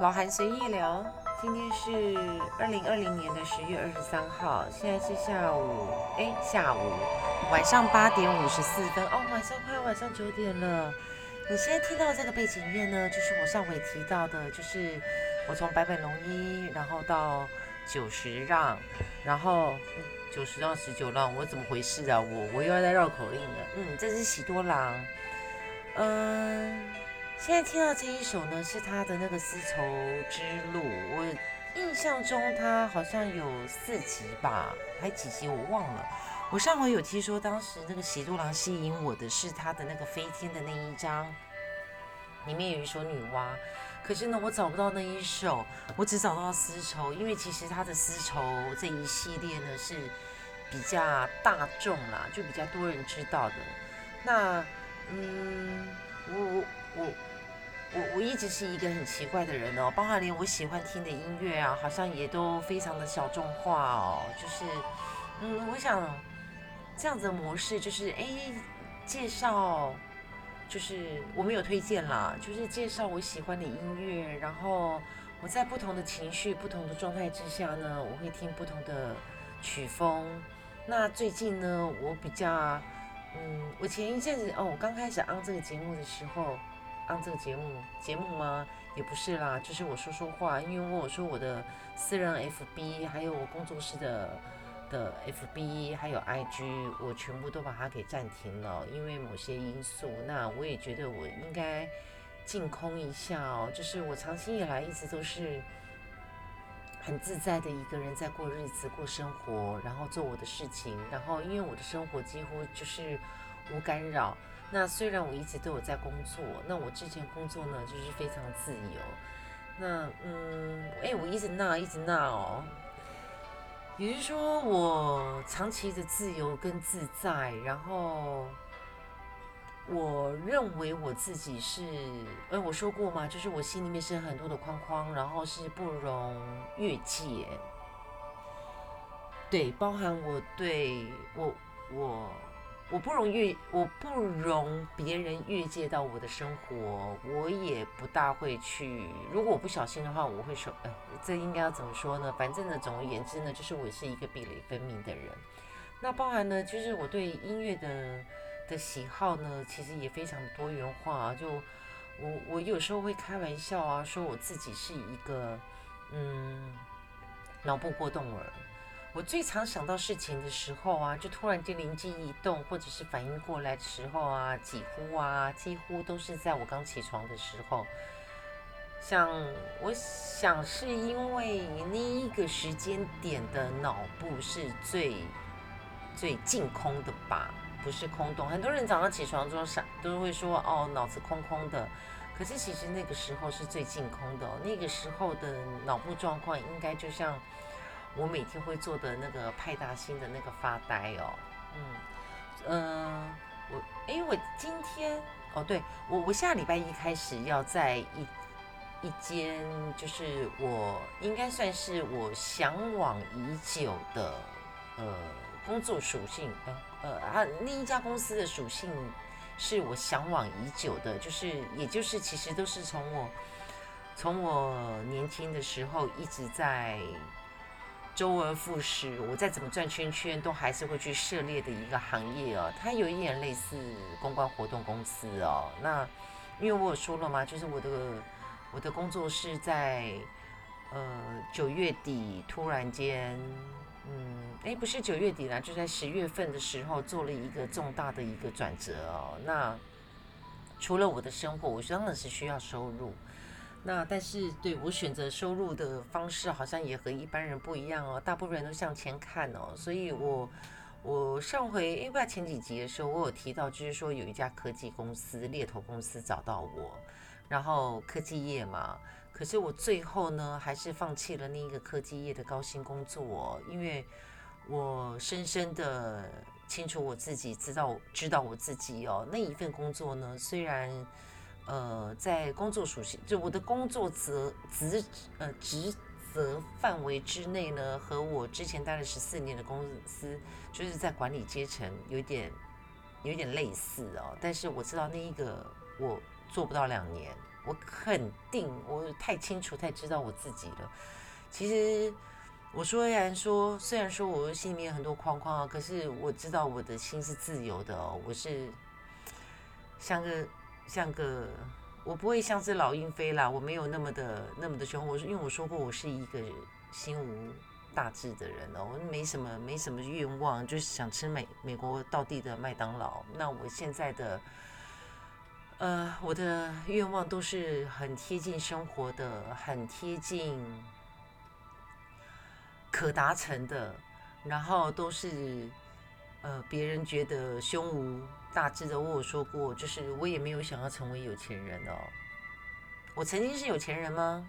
老韩随意聊，今天是二零二零年的十月二十三号，现在是下午，哎，下午晚上八点五十四分，哦，晚上快要晚上九点了。你现在听到这个背景音乐呢，就是我上回提到的，就是我从百本龙一，然后到九十让，然后九十让十九让，我怎么回事啊？我我又要在绕口令了。嗯，这是喜多郎，嗯。现在听到这一首呢，是他的那个《丝绸之路》。我印象中他好像有四集吧，还几集我忘了。我上回有听说，当时那个喜多郎吸引我的是他的那个飞天的那一张，里面有一首女娲。可是呢，我找不到那一首，我只找到丝绸，因为其实他的丝绸这一系列呢是比较大众啦，就比较多人知道的。那，嗯，我我。我我我一直是一个很奇怪的人哦，包括连我喜欢听的音乐啊，好像也都非常的小众化哦。就是，嗯，我想这样子的模式就是，哎，介绍，就是我没有推荐啦，就是介绍我喜欢的音乐，然后我在不同的情绪、不同的状态之下呢，我会听不同的曲风。那最近呢，我比较，嗯，我前一阵子哦，我刚开始安这个节目的时候。按这个节目节目吗？也不是啦，就是我说说话。因为我说我的私人 FB，还有我工作室的的 FB，还有 IG，我全部都把它给暂停了，因为某些因素。那我也觉得我应该净空一下哦。就是我长期以来一直都是很自在的一个人在过日子、过生活，然后做我的事情。然后因为我的生活几乎就是无干扰。那虽然我一直都有在工作，那我之前工作呢就是非常自由。那嗯，哎，我一直闹，一直闹哦。也就是说，我长期的自由跟自在，然后我认为我自己是，哎，我说过嘛，就是我心里面是很多的框框，然后是不容越界。对，包含我对我我。我不容越，我不容别人越界到我的生活，我也不大会去。如果我不小心的话，我会说，呃，这应该要怎么说呢？反正呢，总而言之呢，就是我是一个壁垒分明的人。那包含呢，就是我对音乐的的喜好呢，其实也非常多元化。就我我有时候会开玩笑啊，说我自己是一个嗯脑部过动儿。我最常想到事情的时候啊，就突然间灵机一动，或者是反应过来的时候啊，几乎啊，几乎都是在我刚起床的时候。像我想是因为那一个时间点的脑部是最最净空的吧，不是空洞。很多人早上起床之后想都会说哦，脑子空空的，可是其实那个时候是最净空的，那个时候的脑部状况应该就像。我每天会做的那个派大星的那个发呆哦，嗯，嗯，我，哎，我今天，哦，对我，我下礼拜一开始要在一一间，就是我应该算是我向往已久的，呃，工作属性，呃，呃，啊，另一家公司的属性是我向往已久的，就是，也就是其实都是从我从我年轻的时候一直在。周而复始，我再怎么转圈圈，都还是会去涉猎的一个行业哦。它有一点类似公关活动公司哦。那因为我有说了嘛，就是我的我的工作是在呃九月底突然间，嗯，哎，不是九月底啦，就在十月份的时候做了一个重大的一个转折哦。那除了我的生活，我当然是需要收入。那但是对我选择收入的方式好像也和一般人不一样哦，大部分人都向前看哦，所以我我上回因为前几集的时候我有提到，就是说有一家科技公司猎头公司找到我，然后科技业嘛，可是我最后呢还是放弃了那一个科技业的高薪工作，哦因为我深深的清楚我自己知道知道我自己哦，那一份工作呢虽然。呃，在工作属性，就我的工作责职呃职责范围之内呢，和我之前待了十四年的公司，就是在管理阶层有点有点类似哦。但是我知道那一个我做不到两年，我肯定，我太清楚、太知道我自己了。其实我虽然说，虽然说我心里面有很多框框啊，可是我知道我的心是自由的哦。我是像个像个，我不会像只老鹰飞啦，我没有那么的那么的凶。我是因为我说过，我是一个心无大志的人哦，我没什么没什么愿望，就是想吃美美国到地的麦当劳。那我现在的。呃，我的愿望都是很贴近生活的，很贴近可达成的，然后都是呃别人觉得胸无大致的。我有说过，就是我也没有想要成为有钱人哦。我曾经是有钱人吗？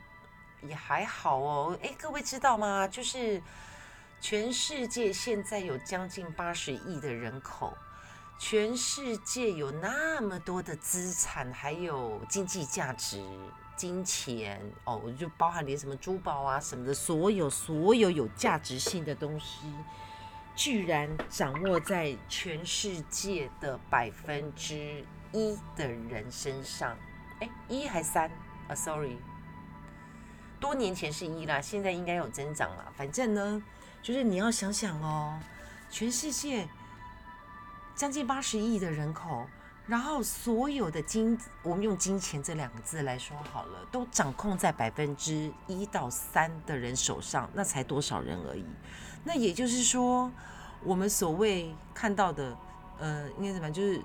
也还好哦。哎，各位知道吗？就是全世界现在有将近八十亿的人口。全世界有那么多的资产，还有经济价值、金钱哦，就包含连什么珠宝啊什么的，所有所有有价值性的东西，居然掌握在全世界的百分之一的人身上。哎，一还三啊？Sorry，多年前是一啦，现在应该有增长了。反正呢，就是你要想想哦，全世界。将近八十亿的人口，然后所有的金，我们用金钱这两个字来说好了，都掌控在百分之一到三的人手上，那才多少人而已。那也就是说，我们所谓看到的，呃，应该怎么样？就是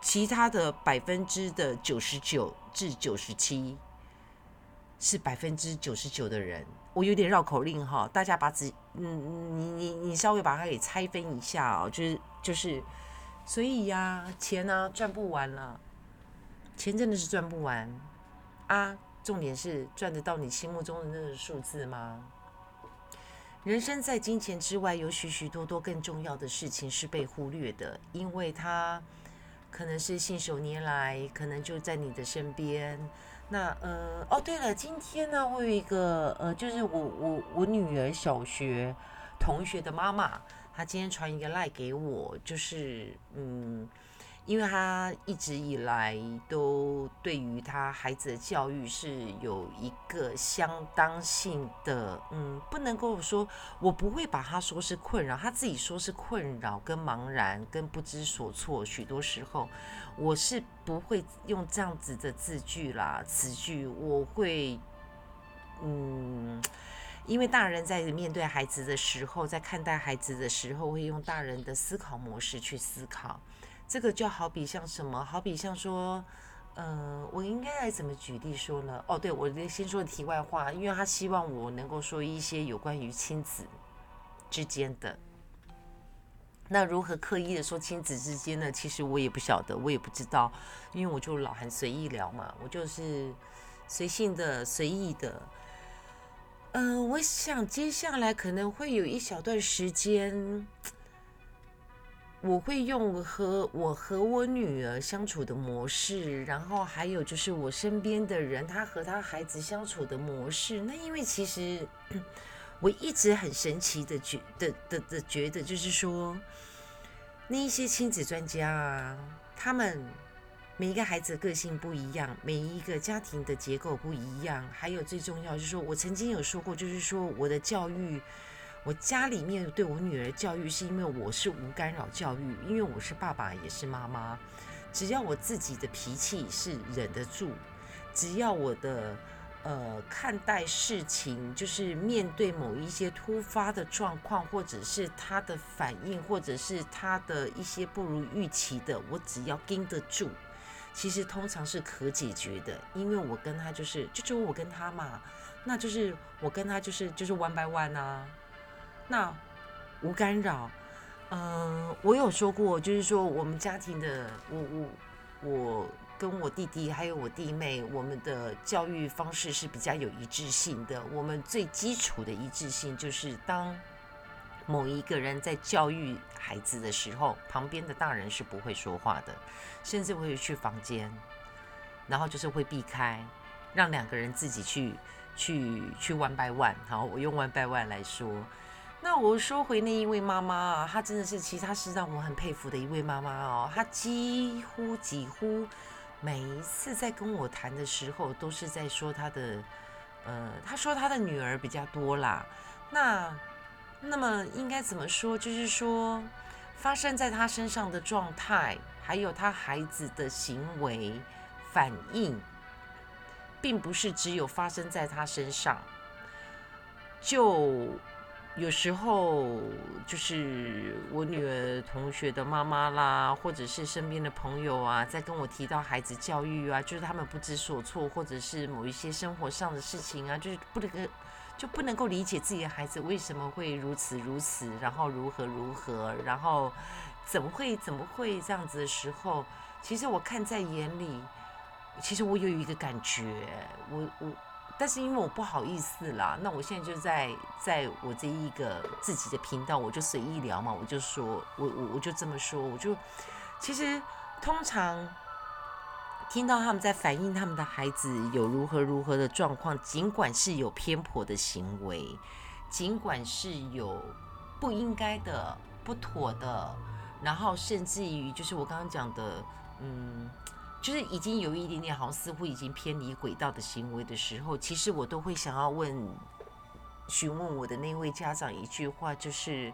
其他的百分之的九十九至九十七，是百分之九十九的人。我有点绕口令哈，大家把纸，嗯，你你你稍微把它给拆分一下哦，就是就是，所以呀，钱呢赚不完了，钱真的是赚不完啊。重点是赚得到你心目中的那个数字吗？人生在金钱之外，有许许多多更重要的事情是被忽略的，因为它可能是信手拈来，可能就在你的身边。那呃哦对了，今天呢，我有一个呃，就是我我我女儿小学同学的妈妈，她今天传一个赖给我，就是嗯。因为他一直以来都对于他孩子的教育是有一个相当性的，嗯，不能够说，我不会把他说是困扰，他自己说是困扰、跟茫然、跟不知所措。许多时候，我是不会用这样子的字句啦、词句，我会，嗯，因为大人在面对孩子的时候，在看待孩子的时候，会用大人的思考模式去思考。这个就好比像什么？好比像说，嗯，我应该来怎么举例说呢？哦，对，我先说题外话，因为他希望我能够说一些有关于亲子之间的。那如何刻意的说亲子之间呢？其实我也不晓得，我也不知道，因为我就老很随意聊嘛，我就是随性的、随意的。嗯，我想接下来可能会有一小段时间。我会用和我和我女儿相处的模式，然后还有就是我身边的人，他和他孩子相处的模式。那因为其实我一直很神奇的觉的的的觉得，就是说那一些亲子专家啊，他们每一个孩子个性不一样，每一个家庭的结构不一样，还有最重要就是说我曾经有说过，就是说我的教育。我家里面对我女儿教育，是因为我是无干扰教育，因为我是爸爸也是妈妈。只要我自己的脾气是忍得住，只要我的呃看待事情，就是面对某一些突发的状况，或者是他的反应，或者是他的一些不如预期的，我只要盯得住，其实通常是可解决的。因为我跟他就是，就就我跟他嘛，那就是我跟他就是就是 one by one 啊。那无干扰，嗯，我有说过，就是说我们家庭的，我我我跟我弟弟还有我弟妹，我们的教育方式是比较有一致性的。我们最基础的一致性就是，当某一个人在教育孩子的时候，旁边的大人是不会说话的，甚至会去房间，然后就是会避开，让两个人自己去去去 one by one。好，我用 one by one 来说。那我说回那一位妈妈啊，她真的是其他是让我很佩服的一位妈妈哦。她几乎几乎每一次在跟我谈的时候，都是在说她的，呃，她说她的女儿比较多啦。那那么应该怎么说？就是说，发生在她身上的状态，还有她孩子的行为反应，并不是只有发生在他身上，就。有时候就是我女儿同学的妈妈啦，或者是身边的朋友啊，在跟我提到孩子教育啊，就是他们不知所措，或者是某一些生活上的事情啊，就是不能够就不能够理解自己的孩子为什么会如此如此，然后如何如何，然后怎么会怎么会这样子的时候，其实我看在眼里，其实我有一个感觉，我我。但是因为我不好意思啦，那我现在就在在我这一个自己的频道，我就随意聊嘛，我就说，我我我就这么说，我就其实通常听到他们在反映他们的孩子有如何如何的状况，尽管是有偏颇的行为，尽管是有不应该的、不妥的，然后甚至于就是我刚刚讲的，嗯。就是已经有一点点，好像似乎已经偏离轨道的行为的时候，其实我都会想要问、询问我的那位家长一句话，就是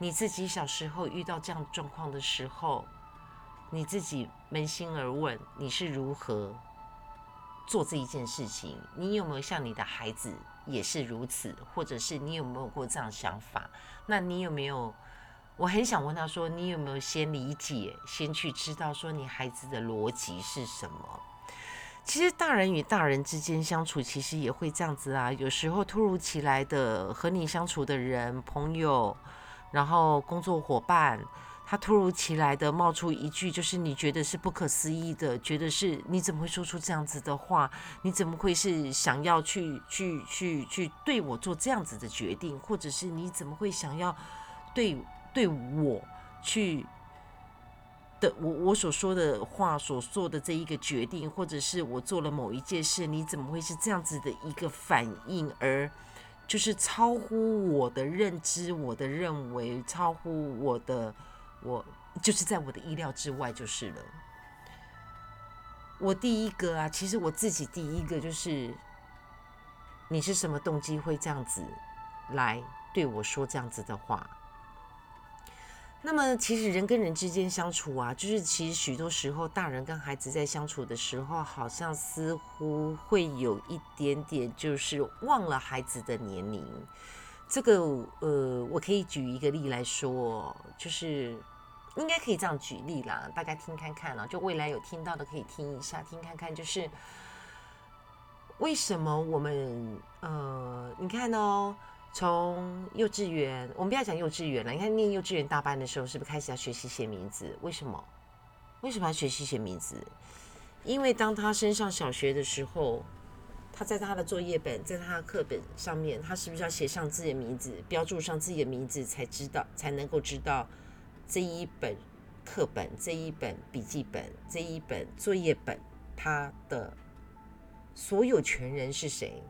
你自己小时候遇到这样状况的时候，你自己扪心而问，你是如何做这一件事情？你有没有像你的孩子也是如此，或者是你有没有过这样想法？那你有没有？我很想问他说：“你有没有先理解，先去知道说你孩子的逻辑是什么？其实大人与大人之间相处，其实也会这样子啊。有时候突如其来的和你相处的人、朋友，然后工作伙伴，他突如其来的冒出一句，就是你觉得是不可思议的，觉得是你怎么会说出这样子的话？你怎么会是想要去去去去对我做这样子的决定？或者是你怎么会想要对？”对我去的我我所说的话所做的这一个决定，或者是我做了某一件事，你怎么会是这样子的一个反应？而就是超乎我的认知，我的认为，超乎我的我就是在我的意料之外，就是了。我第一个啊，其实我自己第一个就是，你是什么动机会这样子来对我说这样子的话？那么，其实人跟人之间相处啊，就是其实许多时候，大人跟孩子在相处的时候，好像似乎会有一点点，就是忘了孩子的年龄。这个，呃，我可以举一个例来说，就是应该可以这样举例啦，大家听看看啊，就未来有听到的可以听一下，听看看，就是为什么我们，呃，你看哦。从幼稚园，我们不要讲幼稚园了。你看，念幼稚园大班的时候，是不是开始要学习写名字？为什么？为什么要学习写名字？因为当他升上小学的时候，他在他的作业本，在他的课本上面，他是不是要写上自己的名字，标注上自己的名字，才知道才能够知道这一本课本、这一本笔记本、这一本作业本，他的所有权人是谁？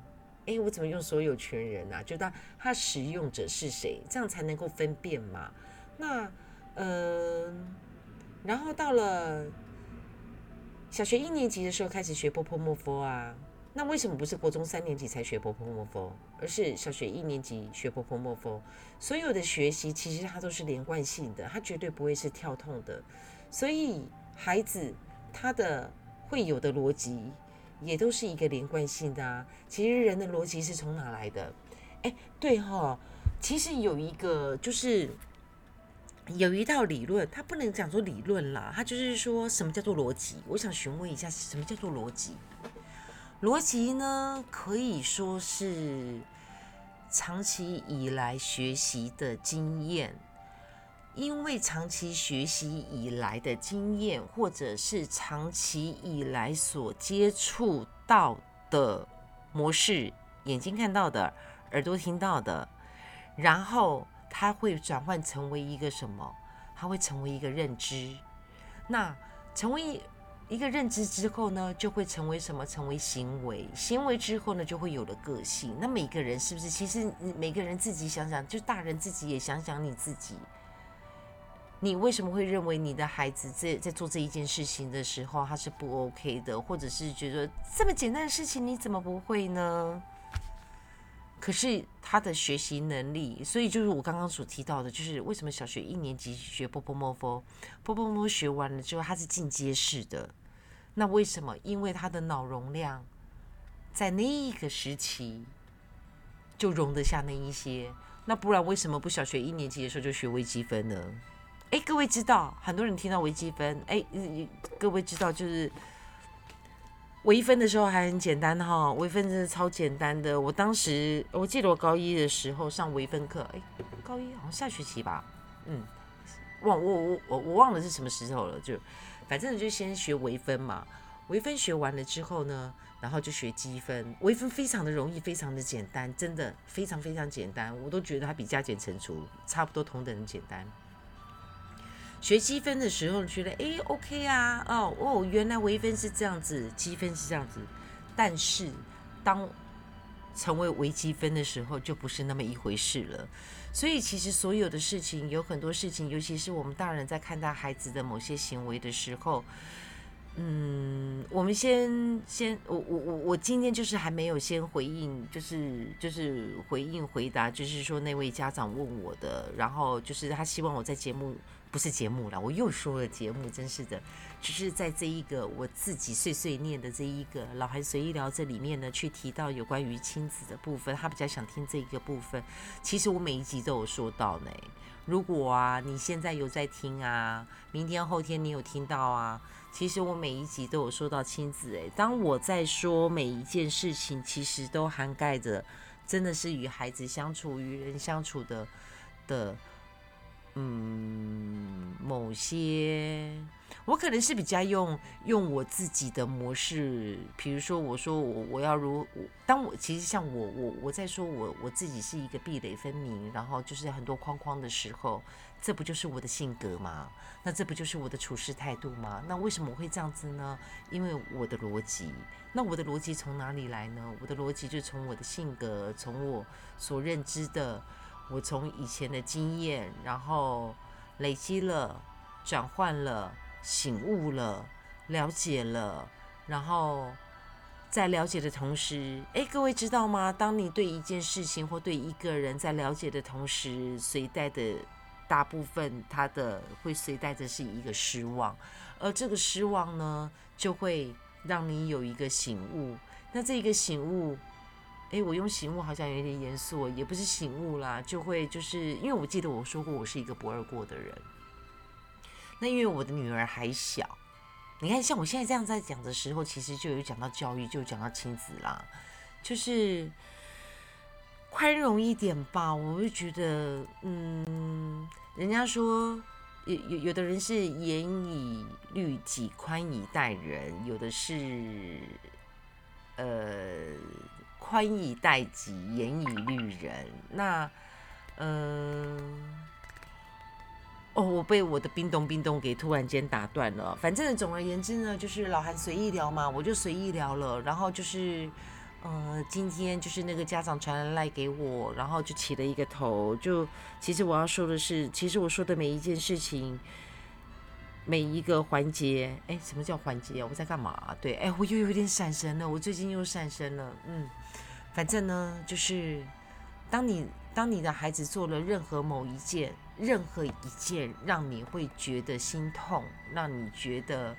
哎，我怎么用所有权人啊？就他他使用者是谁，这样才能够分辨嘛？那嗯，然后到了小学一年级的时候开始学波波莫佛啊，那为什么不是国中三年级才学波波莫佛，而是小学一年级学波波莫佛？所有的学习其实它都是连贯性的，它绝对不会是跳痛的，所以孩子他的会有的逻辑。也都是一个连贯性的啊。其实人的逻辑是从哪来的？哎，对哈，其实有一个就是有一套理论，它不能讲做理论啦，它就是说什么叫做逻辑？我想询问一下，什么叫做逻辑？逻辑呢，可以说是长期以来学习的经验。因为长期学习以来的经验，或者是长期以来所接触到的模式，眼睛看到的，耳朵听到的，然后它会转换成为一个什么？它会成为一个认知。那成为一个认知之后呢，就会成为什么？成为行为。行为之后呢，就会有了个性。那每个人是不是？其实每个人自己想想，就大人自己也想想你自己。你为什么会认为你的孩子在在做这一件事情的时候他是不 OK 的，或者是觉得这么简单的事情你怎么不会呢？可是他的学习能力，所以就是我刚刚所提到的，就是为什么小学一年级学波波摸佛，波波摸学完了之后他是进阶式的，那为什么？因为他的脑容量在那一个时期就容得下那一些，那不然为什么不小学一年级的时候就学微积分呢？哎，各位知道，很多人听到微积分，哎，各位知道就是。微分的时候还很简单哈，微分真的超简单的。我当时我记得我高一的时候上微分课，哎，高一好像下学期吧，嗯，忘我我我我忘了是什么时候了，就反正就先学微分嘛。微分学完了之后呢，然后就学积分。微分非常的容易，非常的简单，真的非常非常简单，我都觉得它比加减乘除差不多同等的简单。学积分的时候，觉得哎，OK 啊，哦哦，原来微分是这样子，积分是这样子。但是当成为微积分的时候，就不是那么一回事了。所以其实所有的事情，有很多事情，尤其是我们大人在看待孩子的某些行为的时候，嗯，我们先先，我我我我今天就是还没有先回应，就是就是回应回答，就是说那位家长问我的，然后就是他希望我在节目。不是节目了，我又说了节目，真是的。只是在这一个我自己碎碎念的这一个老孩随意聊这里面呢，去提到有关于亲子的部分，他比较想听这一个部分。其实我每一集都有说到呢。如果啊，你现在有在听啊，明天后天你有听到啊，其实我每一集都有说到亲子。诶，当我在说每一件事情，其实都涵盖着，真的是与孩子相处、与人相处的的。嗯，某些我可能是比较用用我自己的模式，比如说我说我我要如当我其实像我我我在说我我自己是一个壁垒分明，然后就是很多框框的时候，这不就是我的性格吗？那这不就是我的处事态度吗？那为什么我会这样子呢？因为我的逻辑，那我的逻辑从哪里来呢？我的逻辑就从我的性格，从我所认知的。我从以前的经验，然后累积了、转换了、醒悟了、了解了，然后在了解的同时，哎，各位知道吗？当你对一件事情或对一个人在了解的同时，随带的大部分他的会随带着是一个失望，而这个失望呢，就会让你有一个醒悟。那这一个醒悟。哎，我用醒悟好像有点严肃，也不是醒悟啦，就会就是因为我记得我说过我是一个不二过的人。那因为我的女儿还小，你看像我现在这样在讲的时候，其实就有讲到教育，就讲到亲子啦，就是宽容一点吧。我会觉得，嗯，人家说有有有的人是严以律己，宽以待人，有的是呃。宽以待己，严以律人。那，嗯，哦，我被我的冰冻冰冻给突然间打断了。反正总而言之呢，就是老韩随意聊嘛，我就随意聊了。然后就是，呃，今天就是那个家长传来给我，然后就起了一个头。就其实我要说的是，其实我说的每一件事情。每一个环节，哎，什么叫环节啊？我在干嘛？对，哎，我又有点闪神了，我最近又闪神了，嗯，反正呢，就是当你当你的孩子做了任何某一件，任何一件让你会觉得心痛，让你觉得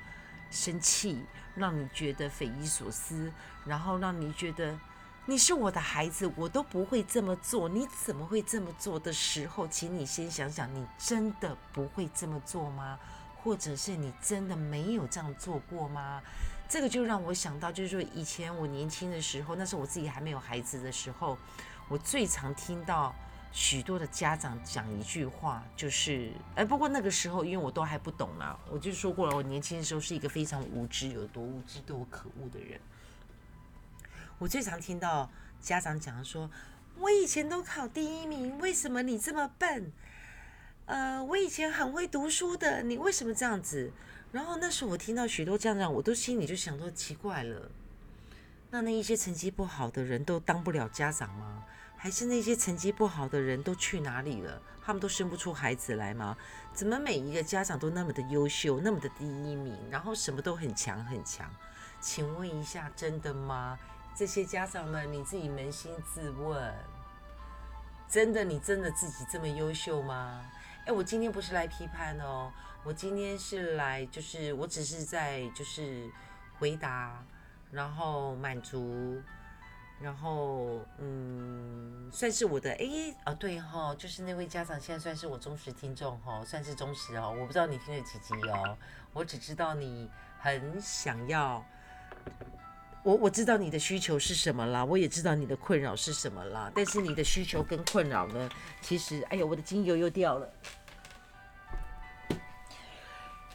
生气，让你觉得匪夷所思，然后让你觉得你是我的孩子，我都不会这么做，你怎么会这么做的时候，请你先想想，你真的不会这么做吗？或者是你真的没有这样做过吗？这个就让我想到，就是说以前我年轻的时候，那是我自己还没有孩子的时候，我最常听到许多的家长讲一句话，就是，哎，不过那个时候因为我都还不懂啦，我就说过了，我年轻的时候是一个非常无知，有多无知多可恶的人。我最常听到家长讲说，我以前都考第一名，为什么你这么笨？呃，我以前很会读书的，你为什么这样子？然后那时候我听到许多这样讲，我都心里就想说奇怪了，那那一些成绩不好的人都当不了家长吗？还是那些成绩不好的人都去哪里了？他们都生不出孩子来吗？怎么每一个家长都那么的优秀，那么的第一名，然后什么都很强很强？请问一下，真的吗？这些家长们，你自己扪心自问，真的你真的自己这么优秀吗？哎，我今天不是来批判的哦，我今天是来，就是我只是在就是回答，然后满足。然后，嗯，算是我的哎，哦对哈，就是那位家长现在算是我忠实听众哈，算是忠实哦。我不知道你听了几集哦，我只知道你很想要，我我知道你的需求是什么啦，我也知道你的困扰是什么啦。但是你的需求跟困扰呢，其实，哎呦，我的精油又掉了，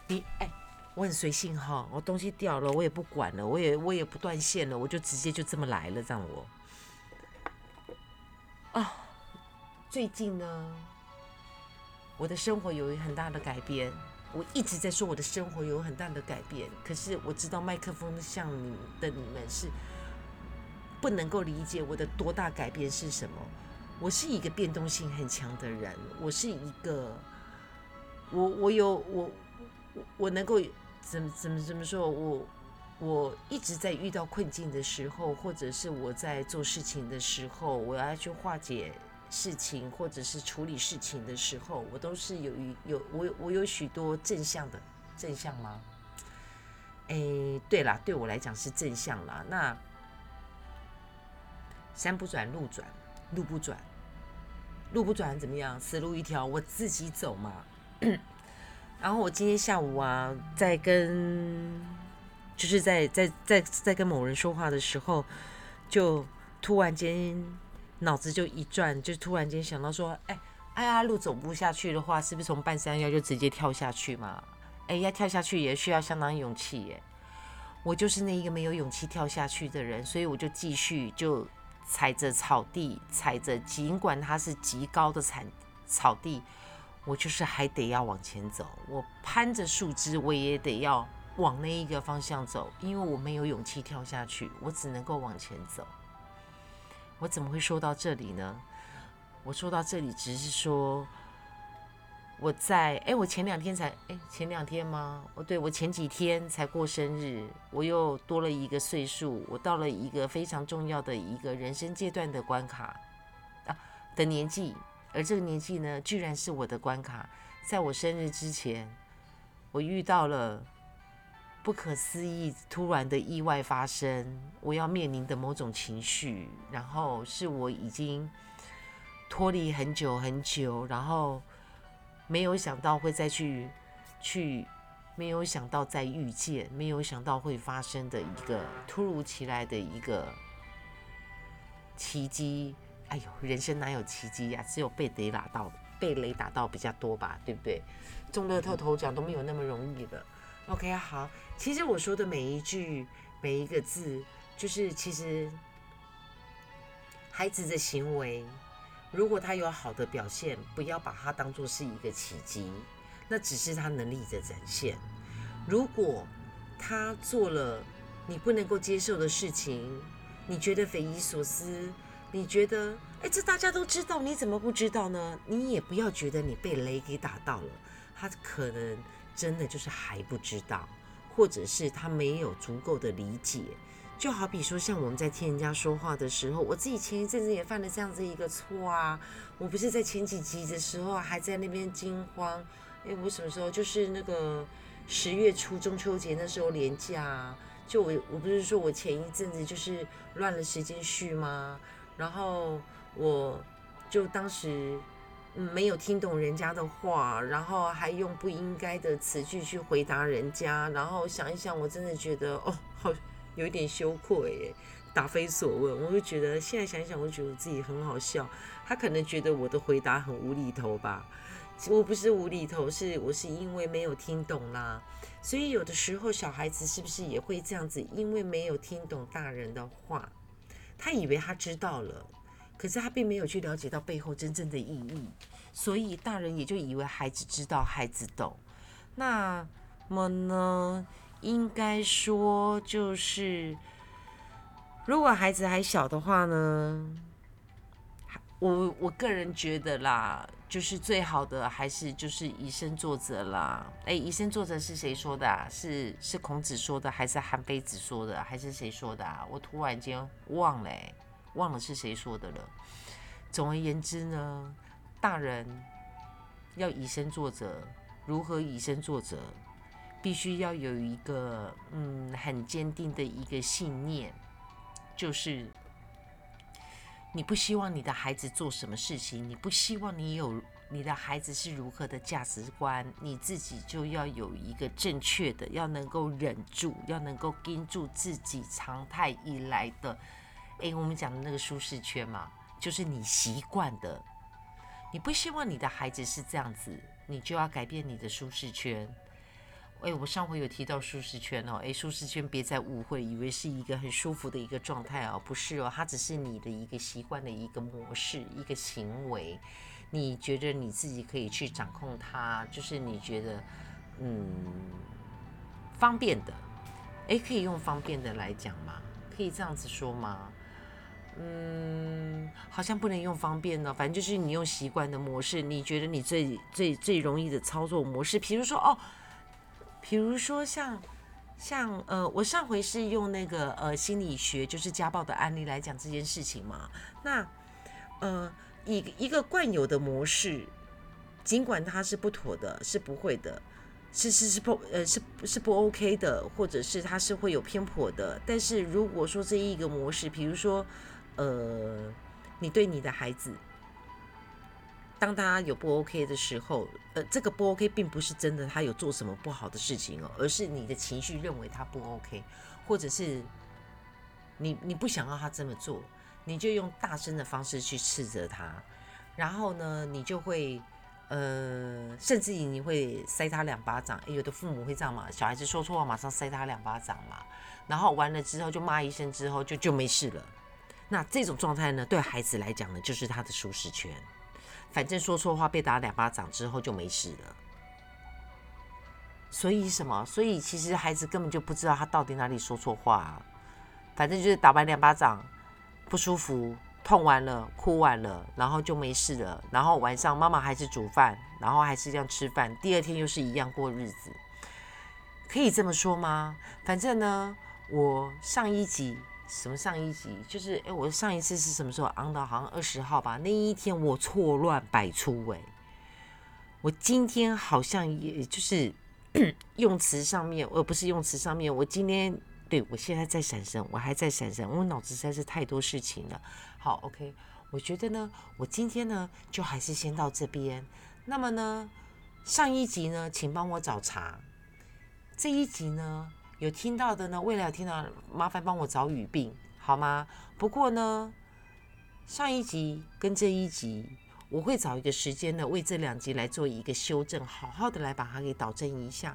你哎。我很随性哈，我东西掉了我也不管了，我也我也不断线了，我就直接就这么来了，让我啊，最近呢，我的生活有很大的改变，我一直在说我的生活有很大的改变，可是我知道麦克风像你的你们是不能够理解我的多大改变是什么。我是一个变动性很强的人，我是一个，我我有我。我能够怎么怎么怎么说？我我一直在遇到困境的时候，或者是我在做事情的时候，我要去化解事情，或者是处理事情的时候，我都是有有我我有许多正向的正向吗？哎，对啦，对我来讲是正向啦。那山不转路转，路不转，路不转怎么样？死路一条，我自己走嘛。然后我今天下午啊，在跟，就是在在在在跟某人说话的时候，就突然间脑子就一转，就突然间想到说，哎，哎呀，路走不下去的话，是不是从半山腰就直接跳下去嘛？哎，要跳下去也需要相当勇气耶。我就是那一个没有勇气跳下去的人，所以我就继续就踩着草地，踩着，尽管它是极高的草草地。我就是还得要往前走，我攀着树枝，我也得要往那一个方向走，因为我没有勇气跳下去，我只能够往前走。我怎么会说到这里呢？我说到这里只是说，我在哎，我前两天才哎，前两天吗？哦，对，我前几天才过生日，我又多了一个岁数，我到了一个非常重要的一个人生阶段的关卡啊的年纪。而这个年纪呢，居然是我的关卡。在我生日之前，我遇到了不可思议、突然的意外发生，我要面临的某种情绪，然后是我已经脱离很久很久，然后没有想到会再去去，没有想到再遇见，没有想到会发生的一个突如其来的一个奇迹。哎呦，人生哪有奇迹呀？只有被雷打到，被雷打到比较多吧，对不对？中乐透头奖都没有那么容易的。OK，好，其实我说的每一句、每一个字，就是其实孩子的行为，如果他有好的表现，不要把它当做是一个奇迹，那只是他能力的展现。如果他做了你不能够接受的事情，你觉得匪夷所思。你觉得，哎，这大家都知道，你怎么不知道呢？你也不要觉得你被雷给打到了，他可能真的就是还不知道，或者是他没有足够的理解。就好比说，像我们在听人家说话的时候，我自己前一阵子也犯了这样子一个错啊。我不是在前几集的时候还在那边惊慌，哎，我什么时候？就是那个十月初中秋节那时候连假，就我我不是说我前一阵子就是乱了时间序吗？然后我就当时没有听懂人家的话，然后还用不应该的词句去回答人家，然后想一想，我真的觉得哦，好有一点羞愧耶，答非所问。我就觉得现在想想，我觉得我自己很好笑。他可能觉得我的回答很无厘头吧？我不是无厘头，是我是因为没有听懂啦。所以有的时候小孩子是不是也会这样子？因为没有听懂大人的话。他以为他知道了，可是他并没有去了解到背后真正的意义，所以大人也就以为孩子知道，孩子懂。那么呢，应该说就是，如果孩子还小的话呢，我我个人觉得啦，就是最好的还是就是以身作则啦。哎，以身作则是谁说的？啊？是是孔子说的，还是韩非子说的，还是谁说的啊？我突然间忘了，忘了是谁说的了。总而言之呢，大人要以身作则，如何以身作则？必须要有一个嗯很坚定的一个信念，就是。你不希望你的孩子做什么事情，你不希望你有你的孩子是如何的价值观，你自己就要有一个正确的，要能够忍住，要能够盯住自己常态以来的，诶，我们讲的那个舒适圈嘛，就是你习惯的。你不希望你的孩子是这样子，你就要改变你的舒适圈。哎，我上回有提到舒适圈哦，哎，舒适圈别再误会，以为是一个很舒服的一个状态哦，不是哦，它只是你的一个习惯的一个模式，一个行为，你觉得你自己可以去掌控它，就是你觉得嗯方便的，哎，可以用方便的来讲吗？可以这样子说吗？嗯，好像不能用方便呢，反正就是你用习惯的模式，你觉得你最最最容易的操作模式，比如说哦。比如说像像呃，我上回是用那个呃心理学，就是家暴的案例来讲这件事情嘛。那呃，一一个惯有的模式，尽管它是不妥的，是不会的，是是是不呃是是不 OK 的，或者是它是会有偏颇的。但是如果说这一个模式，比如说呃，你对你的孩子。当他有不 OK 的时候，呃，这个不 OK 并不是真的他有做什么不好的事情哦，而是你的情绪认为他不 OK，或者是你你不想要他这么做，你就用大声的方式去斥责他，然后呢，你就会呃，甚至于你会塞他两巴掌，有的父母会这样嘛，小孩子说错话马上塞他两巴掌嘛，然后完了之后就骂一声之后就就没事了，那这种状态呢，对孩子来讲呢，就是他的舒适圈。反正说错话被打两巴掌之后就没事了，所以什么？所以其实孩子根本就不知道他到底哪里说错话，反正就是打完两巴掌不舒服，痛完了，哭完了，然后就没事了。然后晚上妈妈还是煮饭，然后还是这样吃饭，第二天又是一样过日子，可以这么说吗？反正呢，我上一集。什么上一集？就是哎，我上一次是什么时候昂到好像二十号吧？那一天我错乱百出哎，我今天好像也就是 用词上面，而不是用词上面。我今天对我现在在闪神，我还在闪神，我脑子实在是太多事情了。好，OK，我觉得呢，我今天呢就还是先到这边。那么呢，上一集呢，请帮我找茬。这一集呢？有听到的呢，未来有听到，麻烦帮我找语病好吗？不过呢，上一集跟这一集，我会找一个时间呢，为这两集来做一个修正，好好的来把它给导正一下。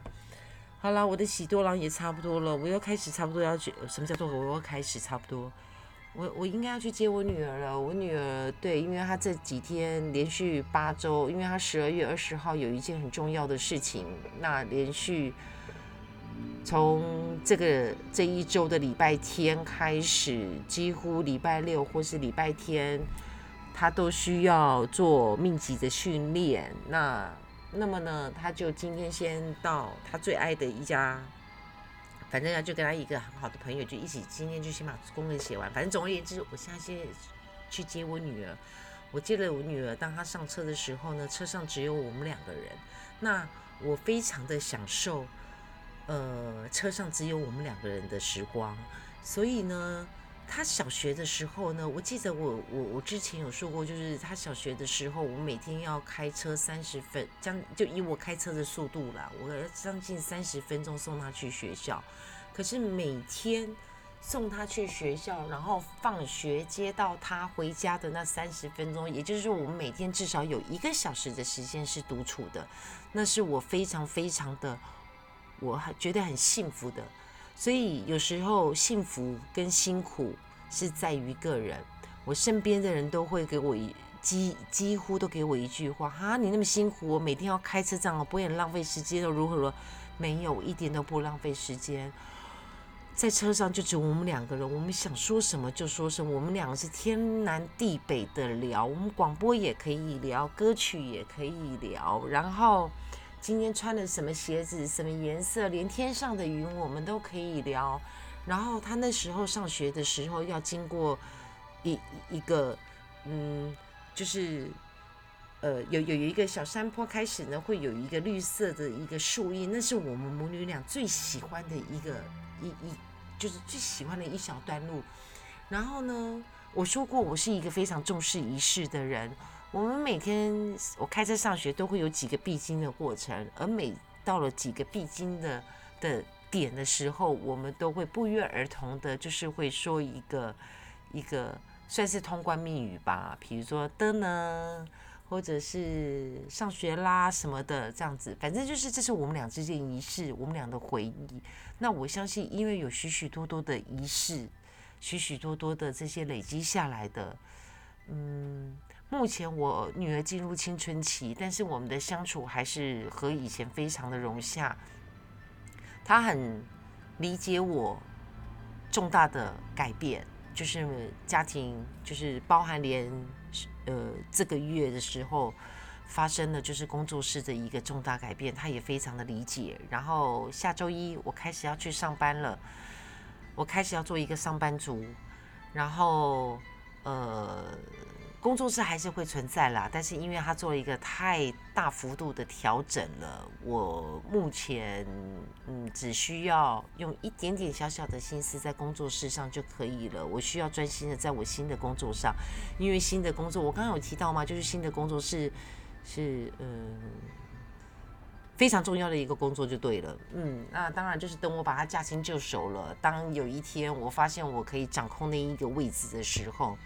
好了，我的喜多郎也差不多了，我要开始差不多要去，什么叫做我要开始差不多？我我应该要去接我女儿了。我女儿对，因为她这几天连续八周，因为她十二月二十号有一件很重要的事情，那连续。从这个这一周的礼拜天开始，几乎礼拜六或是礼拜天，他都需要做密集的训练。那那么呢，他就今天先到他最爱的一家，反正要就跟他一个很好的朋友就一起，今天就先把功课写完。反正总而言之，我现在先去接我女儿。我接了我女儿，当她上车的时候呢，车上只有我们两个人。那我非常的享受。呃，车上只有我们两个人的时光，所以呢，他小学的时候呢，我记得我我我之前有说过，就是他小学的时候，我每天要开车三十分，将就以我开车的速度啦，我要将近三十分钟送他去学校。可是每天送他去学校，然后放学接到他回家的那三十分钟，也就是说，我们每天至少有一个小时的时间是独处的，那是我非常非常的。我还觉得很幸福的，所以有时候幸福跟辛苦是在于个人。我身边的人都会给我一几几乎都给我一句话：哈，你那么辛苦，我每天要开车这样，不会很浪费时间，都如何如何？没有，一点都不浪费时间。在车上就只有我们两个人，我们想说什么就说什么，我们两个是天南地北的聊，我们广播也可以聊，歌曲也可以聊，然后今天穿的什么鞋子、什么颜色，连天上的云我们都可以聊。然后他那时候上学的时候要经过一一个，嗯，就是呃有有有一个小山坡，开始呢会有一个绿色的一个树荫，那是我们母女俩最喜欢的一个。一一就是最喜欢的一小段路，然后呢，我说过我是一个非常重视仪式的人。我们每天我开车上学都会有几个必经的过程，而每到了几个必经的的点的时候，我们都会不约而同的，就是会说一个一个算是通关密语吧，比如说的呢。或者是上学啦什么的这样子，反正就是这是我们俩之间仪式，我们俩的回忆。那我相信，因为有许许多多的仪式，许许多多的这些累积下来的，嗯，目前我女儿进入青春期，但是我们的相处还是和以前非常的融洽。她很理解我重大的改变，就是家庭，就是包含连。呃，这个月的时候发生了就是工作室的一个重大改变，她也非常的理解。然后下周一我开始要去上班了，我开始要做一个上班族。然后呃。工作室还是会存在啦，但是因为他做了一个太大幅度的调整了，我目前嗯只需要用一点点小小的心思在工作室上就可以了。我需要专心的在我新的工作上，因为新的工作我刚刚有提到吗？就是新的工作是是嗯非常重要的一个工作就对了。嗯，那当然就是等我把它驾轻就熟了，当有一天我发现我可以掌控那一个位置的时候。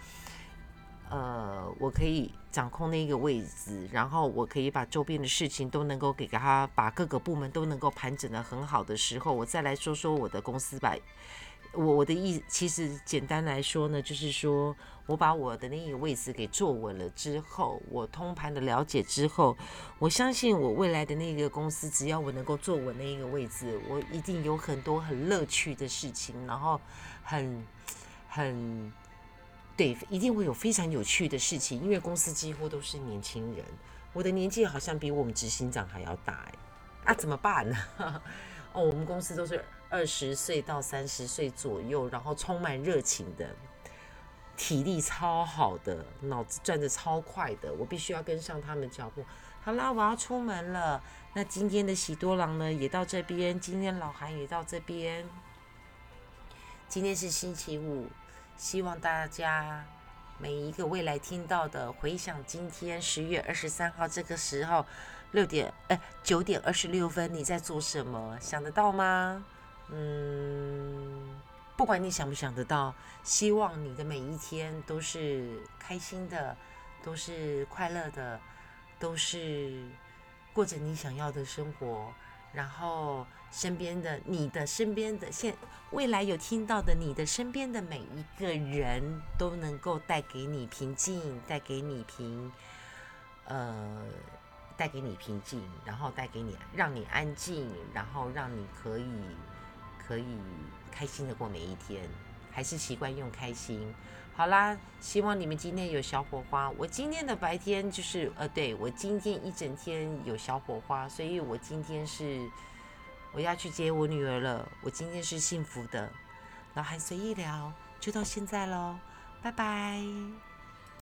呃，我可以掌控那个位置，然后我可以把周边的事情都能够给他，把各个部门都能够盘整的很好的时候，我再来说说我的公司吧。我我的意其实简单来说呢，就是说我把我的那个位置给坐稳了之后，我通盘的了解之后，我相信我未来的那个公司，只要我能够坐稳那一个位置，我一定有很多很乐趣的事情，然后很很。对，一定会有非常有趣的事情，因为公司几乎都是年轻人，我的年纪好像比我们执行长还要大哎，啊怎么办呢？哦，我们公司都是二十岁到三十岁左右，然后充满热情的，体力超好的，脑子转的超快的，我必须要跟上他们脚步。好啦，我要出门了，那今天的喜多郎呢也到这边，今天老韩也到这边，今天是星期五。希望大家每一个未来听到的，回想今天十月二十三号这个时候，六点哎九点二十六分，你在做什么？想得到吗？嗯，不管你想不想得到，希望你的每一天都是开心的，都是快乐的，都是过着你想要的生活，然后。身边的你的身边的现未来有听到的你的身边的每一个人都能够带给你平静，带给你平，呃，带给你平静，然后带给你让你安静，然后让你可以可以开心的过每一天，还是习惯用开心。好啦，希望你们今天有小火花。我今天的白天就是呃，对我今天一整天有小火花，所以我今天是。我要去接我女儿了，我今天是幸福的。老韩随意聊，就到现在喽，拜拜。